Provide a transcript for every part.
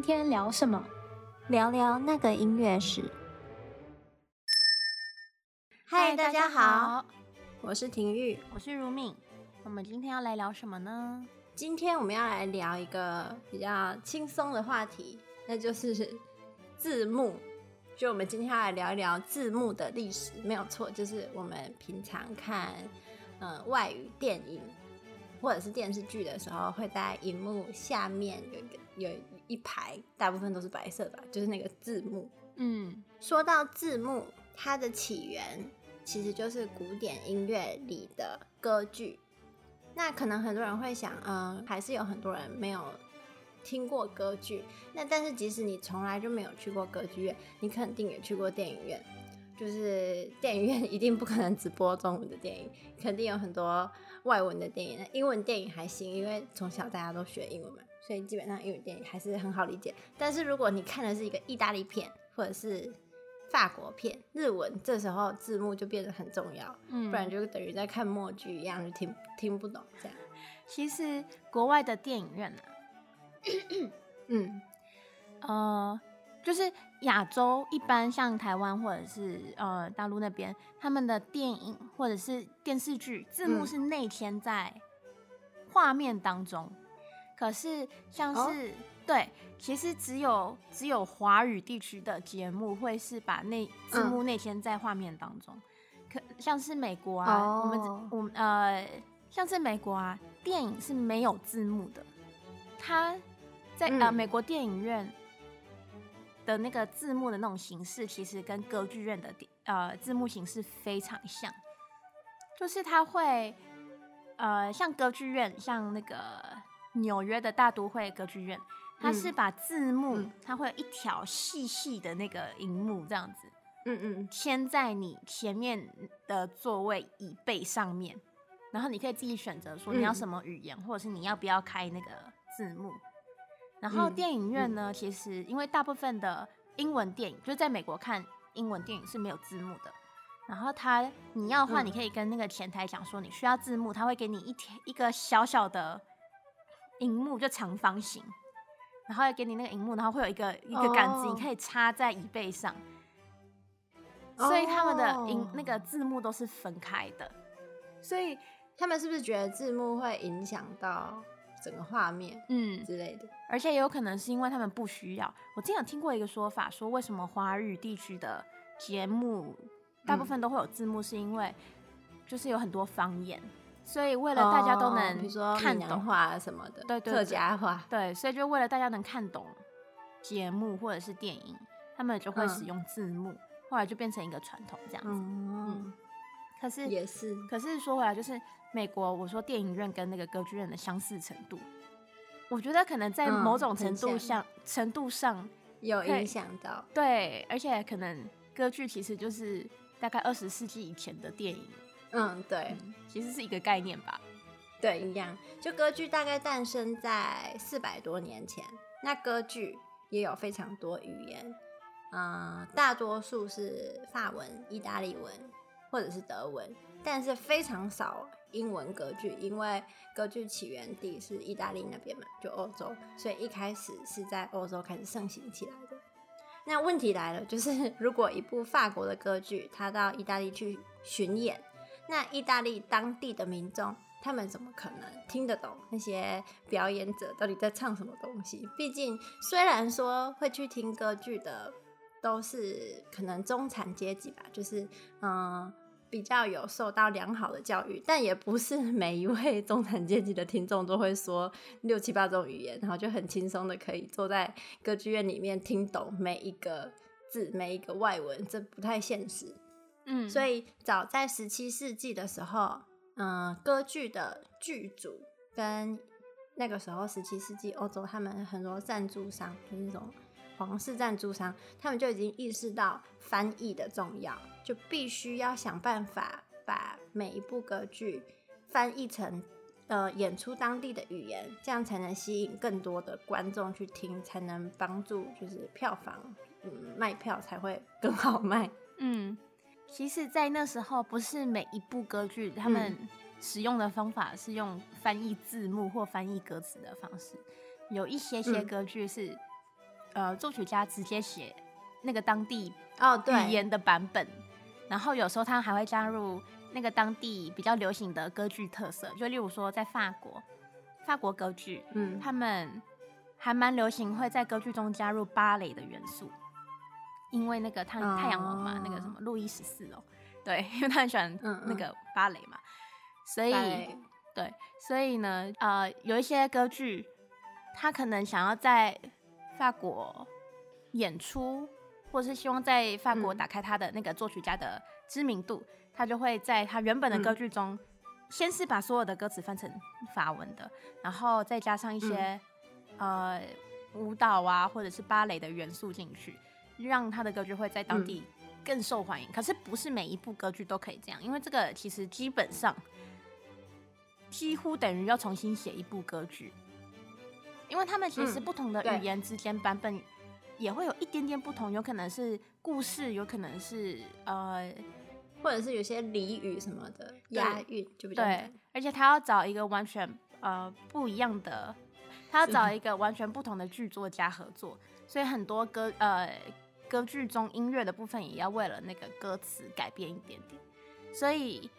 今天聊什么？聊聊那个音乐史。嗨，大家好，我是婷玉，我是如敏。我们今天要来聊什么呢？今天我们要来聊一个比较轻松的话题，那就是 字幕。就我们今天要来聊一聊字幕的历史，没有错，就是我们平常看呃外语电影或者是电视剧的时候，会在荧幕下面有一个有一排，大部分都是白色的吧，就是那个字幕。嗯，说到字幕，它的起源其实就是古典音乐里的歌剧。那可能很多人会想，嗯、呃，还是有很多人没有。听过歌剧，那但是即使你从来就没有去过歌剧院，你肯定也去过电影院。就是电影院一定不可能只播中文的电影，肯定有很多外文的电影。那英文电影还行，因为从小大家都学英文嘛，所以基本上英语电影还是很好理解。但是如果你看的是一个意大利片或者是法国片、日文，这时候字幕就变得很重要，嗯，不然就等于在看默剧一样，就听听不懂这样。其实国外的电影院呢、啊。嗯，呃，就是亚洲一般像台湾或者是呃大陆那边，他们的电影或者是电视剧字幕是内嵌在画面当中，嗯、可是像是、哦、对，其实只有只有华语地区的节目会是把那字幕内嵌在画面当中，嗯、可像是美国啊，哦、我们我们呃像是美国啊，电影是没有字幕的，它。在呃美国电影院的那个字幕的那种形式，其实跟歌剧院的呃字幕形式非常像，就是它会呃像歌剧院，像那个纽约的大都会歌剧院，它是把字幕，嗯、它会有一条细细的那个荧幕这样子，嗯嗯，嵌在你前面的座位椅背上面，然后你可以自己选择说你要什么语言，嗯、或者是你要不要开那个字幕。然后电影院呢，其实因为大部分的英文电影，就是在美国看英文电影是没有字幕的。然后他你要的话，你可以跟那个前台讲说你需要字幕，他会给你一条一个小小的荧幕，就长方形，然后要给你那个荧幕，然后会有一个一个杆子，你可以插在椅背上。哦、所以他们的荧那个字幕都是分开的。所以他们是不是觉得字幕会影响到？整个画面，嗯之类的，而且也有可能是因为他们不需要。我之前有听过一个说法，说为什么华语地区的节目大部分都会有字幕，是因为就是有很多方言，所以为了大家都能，比如说看懂话什么的，对对，客家话，对，所以就为了大家能看懂节目或者是电影，他们就会使用字幕，后来就变成一个传统这样子。嗯，可是也是，可是说回来就是。美国，我说电影院跟那个歌剧院的相似程度，我觉得可能在某种程度上、嗯、程度上有影响到。对，而且可能歌剧其实就是大概二十世纪以前的电影。嗯，对嗯，其实是一个概念吧。对，一样。就歌剧大概诞生在四百多年前，那歌剧也有非常多语言，嗯，大多数是法文、意大利文或者是德文，但是非常少。英文歌剧，因为歌剧起源地是意大利那边嘛，就欧洲，所以一开始是在欧洲开始盛行起来的。那问题来了，就是如果一部法国的歌剧，它到意大利去巡演，那意大利当地的民众，他们怎么可能听得懂那些表演者到底在唱什么东西？毕竟，虽然说会去听歌剧的都是可能中产阶级吧，就是嗯。比较有受到良好的教育，但也不是 每一位中产阶级的听众都会说六七八种语言，然后就很轻松的可以坐在歌剧院里面听懂每一个字、每一个外文，这不太现实。嗯，所以早在十七世纪的时候，嗯，歌剧的剧组跟那个时候十七世纪欧洲他们很多赞助商，就是那种皇室赞助商，他们就已经意识到翻译的重要。就必须要想办法把每一部歌剧翻译成呃演出当地的语言，这样才能吸引更多的观众去听，才能帮助就是票房嗯卖票才会更好卖。嗯，其实，在那时候不是每一部歌剧他们使用的方法是用翻译字幕或翻译歌词的方式，有一些些歌剧是呃作曲家直接写那个当地哦对语言的版本，然后有时候他还会加入那个当地比较流行的歌剧特色，就例如说在法国，法国歌剧，嗯，他们还蛮流行会在歌剧中加入芭蕾的元素，因为那个太太阳王嘛，哦那个什么路易十四哦，对，因为他很喜欢那个芭蕾嘛，所以对，所以呢，呃，有一些歌剧，他可能想要在法国演出，或者是希望在法国打开他的那个作曲家的知名度，嗯、他就会在他原本的歌剧中，嗯、先是把所有的歌词翻成法文的，然后再加上一些、嗯、呃舞蹈啊，或者是芭蕾的元素进去，让他的歌剧会在当地更受欢迎。嗯、可是不是每一部歌剧都可以这样，因为这个其实基本上几乎等于要重新写一部歌剧，因为他们其实不同的语言之间版本。也会有一点点不同，有可能是故事，有可能是呃，或者是有些俚语什么的押韵就比较对。而且他要找一个完全呃不一样的，他要找 一个完全不同的剧作家合作，所以很多歌呃歌剧中音乐的部分也要为了那个歌词改变一点点。所以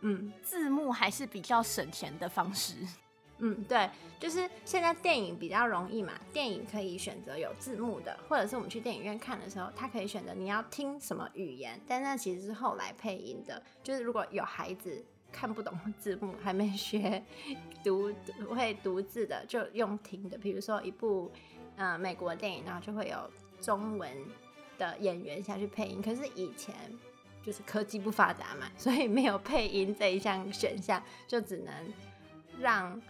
嗯，字幕还是比较省钱的方式。嗯，对，就是现在电影比较容易嘛，电影可以选择有字幕的，或者是我们去电影院看的时候，他可以选择你要听什么语言，但那其实是后来配音的。就是如果有孩子看不懂字幕，还没学读会读字的，就用听的。比如说一部呃美国电影，然后就会有中文的演员下去配音。可是以前就是科技不发达嘛，所以没有配音这一项选项，就只能让。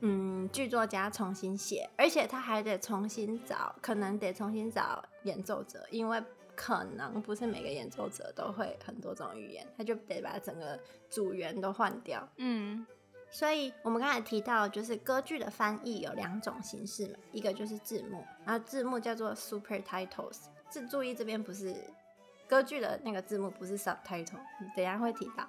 嗯，剧作家重新写，而且他还得重新找，可能得重新找演奏者，因为可能不是每个演奏者都会很多种语言，他就得把整个组员都换掉。嗯，所以我们刚才提到，就是歌剧的翻译有两种形式嘛，一个就是字幕，然后字幕叫做 super titles，这注意这边不是歌剧的那个字幕，不是 subtitle，等一下会提到。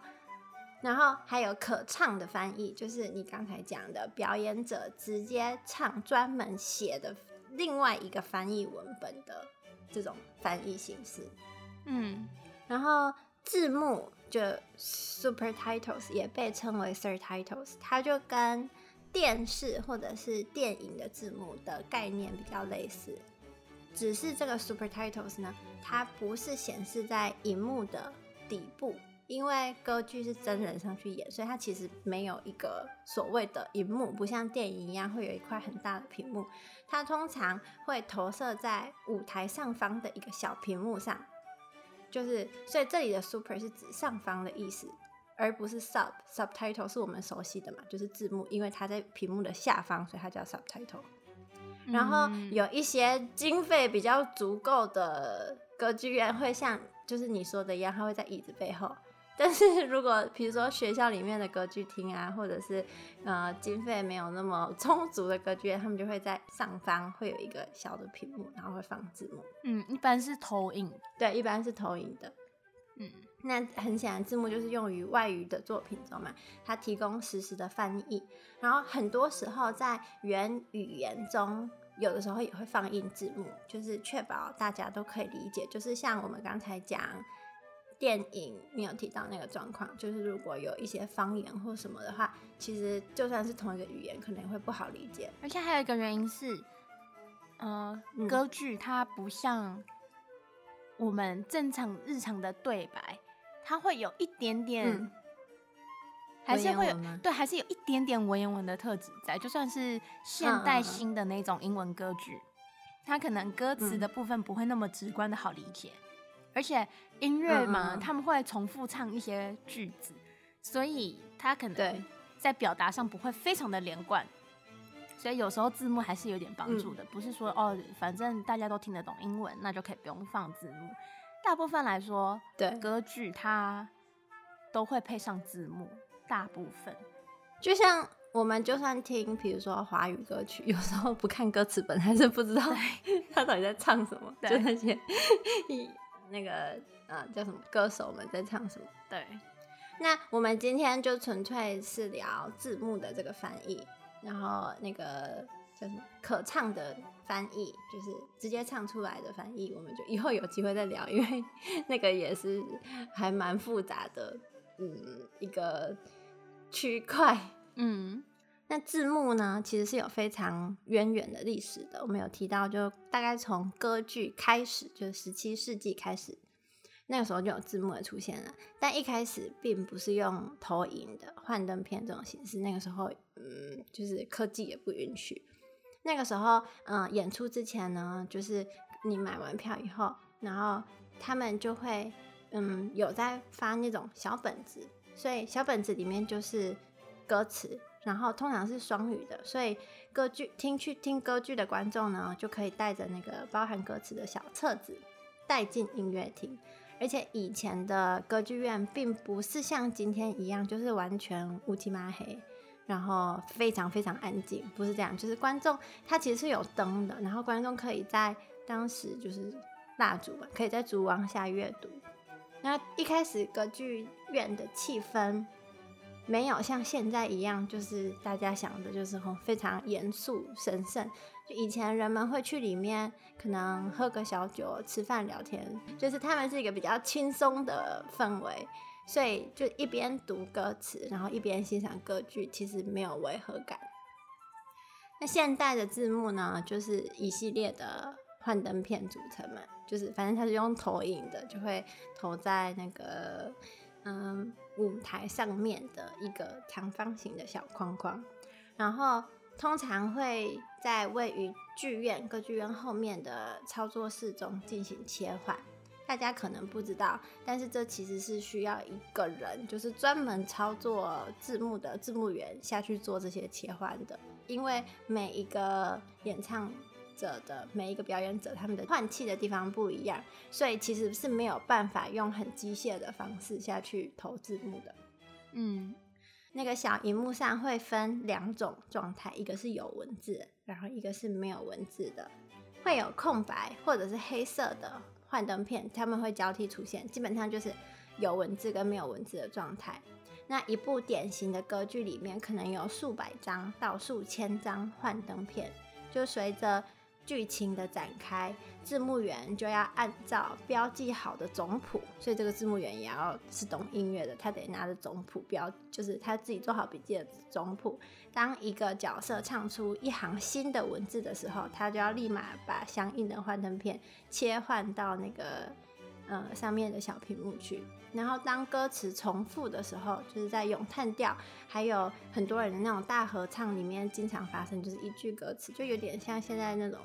然后还有可唱的翻译，就是你刚才讲的表演者直接唱，专门写的另外一个翻译文本的这种翻译形式。嗯，然后字幕就 super titles 也被称为 sir titles，它就跟电视或者是电影的字幕的概念比较类似，只是这个 super titles 呢，它不是显示在荧幕的底部。因为歌剧是真人上去演，所以它其实没有一个所谓的荧幕，不像电影一样会有一块很大的屏幕。它通常会投射在舞台上方的一个小屏幕上，就是所以这里的 super 是指上方的意思，而不是 sub。subtitle 是我们熟悉的嘛，就是字幕，因为它在屏幕的下方，所以它叫 subtitle。然后有一些经费比较足够的歌剧院会像就是你说的一样，它会在椅子背后。但是如果比如说学校里面的歌剧厅啊，或者是呃经费没有那么充足的歌剧院，他们就会在上方会有一个小的屏幕，然后会放字幕。嗯，一般是投影。对，一般是投影的。嗯，那很显然字幕就是用于外语的作品中嘛，它提供实时的翻译。然后很多时候在原语言中，有的时候也会放映字幕，就是确保大家都可以理解。就是像我们刚才讲。电影你有提到那个状况，就是如果有一些方言或什么的话，其实就算是同一个语言，可能会不好理解。而且还有一个原因是，呃，嗯、歌剧它不像我们正常日常的对白，它会有一点点，嗯、还是会有对，还是有一点点文言文的特质在。就算是现代新的那种英文歌剧，嗯、它可能歌词的部分不会那么直观的好理解。而且音乐嘛，嗯嗯他们会重复唱一些句子，所以他可能在表达上不会非常的连贯。所以有时候字幕还是有点帮助的，嗯、不是说哦，反正大家都听得懂英文，那就可以不用放字幕。大部分来说，对歌剧它都会配上字幕，大部分。就像我们就算听，比如说华语歌曲，有时候不看歌词本，还是不知道他 到底在唱什么，对就那些。那个呃叫什么歌手们在唱什么？对，那我们今天就纯粹是聊字幕的这个翻译，然后那个叫什么可唱的翻译，就是直接唱出来的翻译，我们就以后有机会再聊，因为 那个也是还蛮复杂的，嗯，一个区块。嗯，那字幕呢，其实是有非常渊源的历史的。我们有提到，就大概从歌剧开始，就十七世纪开始，那个时候就有字幕的出现了。但一开始并不是用投影的幻灯片这种形式，那个时候，嗯，就是科技也不允许。那个时候，嗯，演出之前呢，就是你买完票以后，然后他们就会，嗯，有在发那种小本子，所以小本子里面就是歌词，然后通常是双语的，所以歌剧听去听歌剧的观众呢，就可以带着那个包含歌词的小册子带进音乐厅，而且以前的歌剧院并不是像今天一样，就是完全乌漆嘛黑。然后非常非常安静，不是这样，就是观众他其实是有灯的，然后观众可以在当时就是蜡烛嘛，可以在烛光下阅读。那一开始歌剧院的气氛没有像现在一样，就是大家想的就是很非常严肃神圣。就以前人们会去里面可能喝个小酒、吃饭聊天，就是他们是一个比较轻松的氛围。所以就一边读歌词，然后一边欣赏歌剧，其实没有违和感。那现代的字幕呢，就是一系列的幻灯片组成嘛，就是反正它是用投影的，就会投在那个嗯舞台上面的一个长方形的小框框，然后通常会在位于剧院歌剧院后面的操作室中进行切换。大家可能不知道，但是这其实是需要一个人，就是专门操作字幕的字幕员下去做这些切换的。因为每一个演唱者的每一个表演者，他们的换气的地方不一样，所以其实是没有办法用很机械的方式下去投字幕的。嗯，那个小荧幕上会分两种状态，一个是有文字，然后一个是没有文字的，会有空白或者是黑色的。幻灯片，他们会交替出现，基本上就是有文字跟没有文字的状态。那一部典型的歌剧里面，可能有数百张到数千张幻灯片，就随着剧情的展开，字幕员就要按照标记好的总谱，所以这个字幕员也要是懂音乐的，他得拿着总谱标，就是他自己做好笔记的总谱。当一个角色唱出一行新的文字的时候，他就要立马把相应的幻灯片切换到那个呃上面的小屏幕去。然后当歌词重复的时候，就是在咏叹调，还有很多人的那种大合唱里面，经常发生就是一句歌词，就有点像现在那种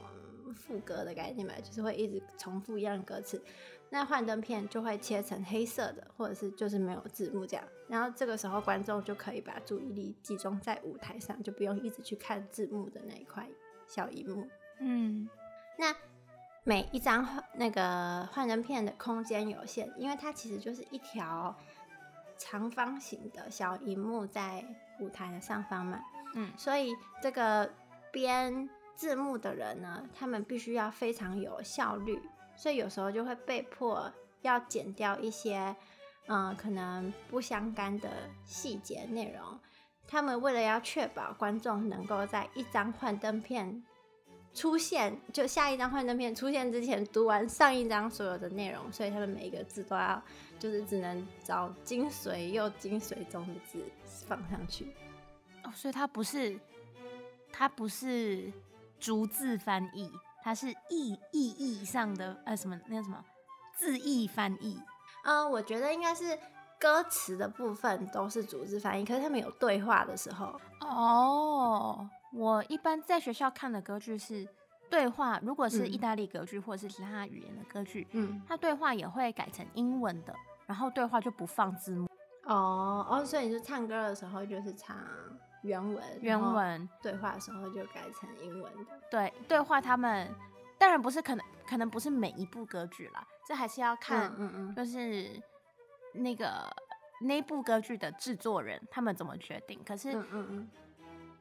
副歌的概念嘛，就是会一直重复一样的歌词。那幻灯片就会切成黑色的，或者是就是没有字幕这样。然后这个时候观众就可以把注意力集中在舞台上，就不用一直去看字幕的那一块小荧幕。嗯，那每一张那个幻灯片的空间有限，因为它其实就是一条长方形的小荧幕在舞台的上方嘛。嗯，所以这个编字幕的人呢，他们必须要非常有效率。所以有时候就会被迫要剪掉一些，嗯、可能不相干的细节内容。他们为了要确保观众能够在一张幻灯片出现，就下一张幻灯片出现之前读完上一张所有的内容，所以他们每一个字都要，就是只能找精髓又精髓中的字放上去。哦，所以它不是，它不是逐字翻译。它是意意义上的呃什么那个什么字义翻译，嗯，我觉得应该是歌词的部分都是逐字翻译，可是他们有对话的时候哦。我一般在学校看的歌剧是对话，如果是意大利歌剧或者是其他语言的歌剧，嗯，它对话也会改成英文的，然后对话就不放字幕。哦哦，所以你是唱歌的时候就是唱。原文，原文对话的时候就改成英文的。对，对话他们当然不是可能，可能不是每一部歌剧啦，这还是要看，嗯嗯，就是那个那部歌剧的制作人他们怎么决定。可是，嗯嗯嗯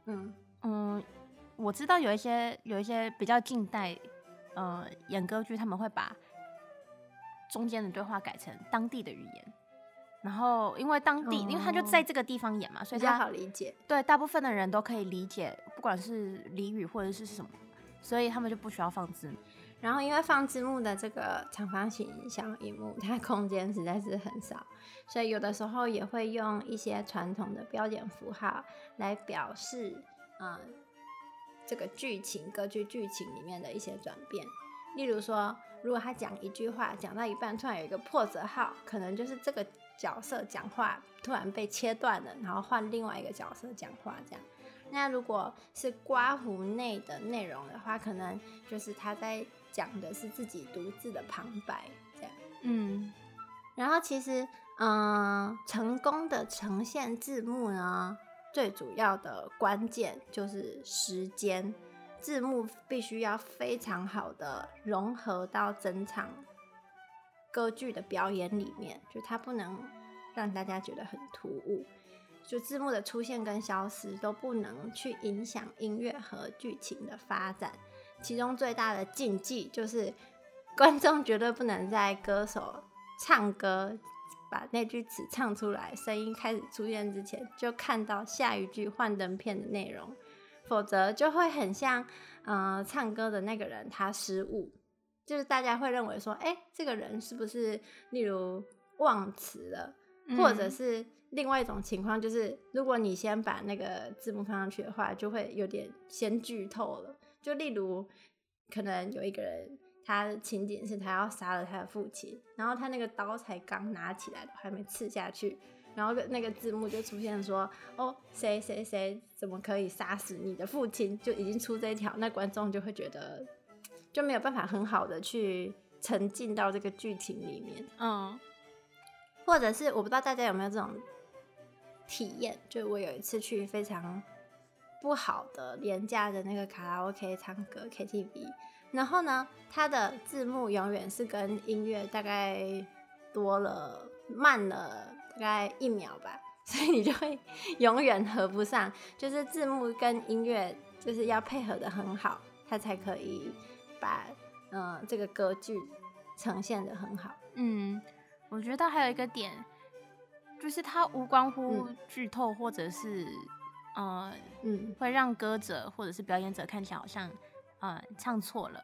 嗯嗯，我知道有一些有一些比较近代，呃，演歌剧他们会把中间的对话改成当地的语言。然后，因为当地，哦、因为他就在这个地方演嘛，所以他好理解。对，大部分的人都可以理解，不管是俚语或者是什么，所以他们就不需要放字幕。然后因为放字幕的这个长方形小荧幕，它空间实在是很少，所以有的时候也会用一些传统的标点符号来表示，嗯，这个剧情、歌剧剧情里面的一些转变。例如说，如果他讲一句话讲到一半，突然有一个破折号，可能就是这个角色讲话突然被切断了，然后换另外一个角色讲话这样。那如果是刮胡内的内容的话，可能就是他在。讲的是自己独自的旁白，这样，嗯，然后其实，嗯、呃，成功的呈现字幕呢，最主要的关键就是时间，字幕必须要非常好的融合到整场歌剧的表演里面，就它不能让大家觉得很突兀，就字幕的出现跟消失都不能去影响音乐和剧情的发展。其中最大的禁忌就是，观众绝对不能在歌手唱歌把那句词唱出来，声音开始出现之前就看到下一句幻灯片的内容，否则就会很像，呃，唱歌的那个人他失误，就是大家会认为说，哎、欸，这个人是不是例如忘词了，或者是另外一种情况，就是如果你先把那个字幕放上去的话，就会有点先剧透了。就例如，可能有一个人，他的情景是他要杀了他的父亲，然后他那个刀才刚拿起来，还没刺下去，然后那个字幕就出现说：“哦，谁谁谁怎么可以杀死你的父亲？”就已经出这一条，那观众就会觉得就没有办法很好的去沉浸到这个剧情里面。嗯，或者是我不知道大家有没有这种体验，就我有一次去非常。不好的廉价的那个卡拉 OK 唱歌 KTV，然后呢，它的字幕永远是跟音乐大概多了慢了大概一秒吧，所以你就会 永远合不上，就是字幕跟音乐就是要配合的很好，它才可以把嗯、呃、这个歌剧呈现的很好。嗯，我觉得还有一个点，就是它无关乎剧透或者是。呃，嗯，会让歌者或者是表演者看起来好像，呃，唱错了。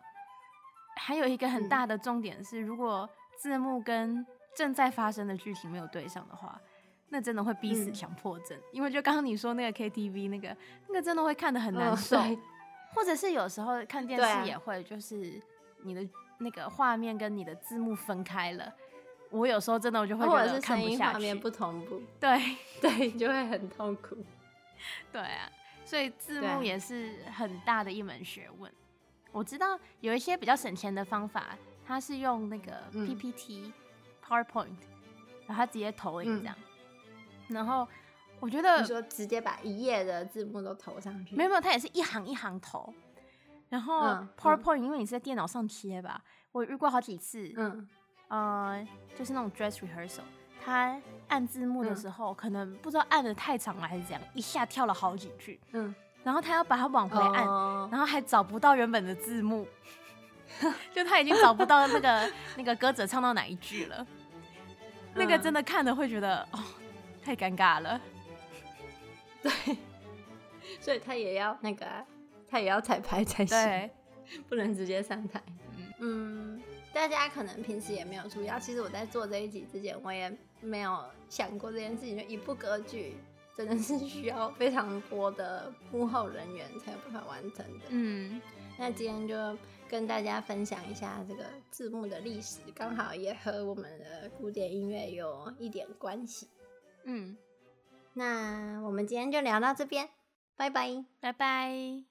还有一个很大的重点是，如果字幕跟正在发生的剧情没有对上的话，那真的会逼死强迫症。嗯、因为就刚刚你说那个 KTV 那个，那个真的会看得很难受。哦、或者是有时候看电视也会，就是你的那个画面跟你的字幕分开了。我有时候真的我就会觉得看不下去，画面不同步。对 对，就会很痛苦。对啊，所以字幕也是很大的一门学问。我知道有一些比较省钱的方法，它是用那个 PPT、嗯、PowerPoint，然后它直接投影这样。嗯、然后我觉得你说直接把一页的字幕都投上去，没有没有，它也是一行一行投。然后 PowerPoint，因为你是在电脑上切吧，我遇过好几次。嗯，呃，就是那种 dress rehearsal。他按字幕的时候，嗯、可能不知道按的太长了还是怎样，一下跳了好几句。嗯，然后他要把它往回按，哦、然后还找不到原本的字幕，就他已经找不到那个那个歌者唱到哪一句了。嗯、那个真的看了会觉得哦，太尴尬了。对，所以他也要那个，他也要彩排才行，不能直接上台。嗯。嗯大家可能平时也没有注意到，其实我在做这一集之前，我也没有想过这件事情。就一部歌剧真的是需要非常多的幕后人员才有办法完成的。嗯，那今天就跟大家分享一下这个字幕的历史，刚好也和我们的古典音乐有一点关系。嗯，那我们今天就聊到这边，拜拜，拜拜。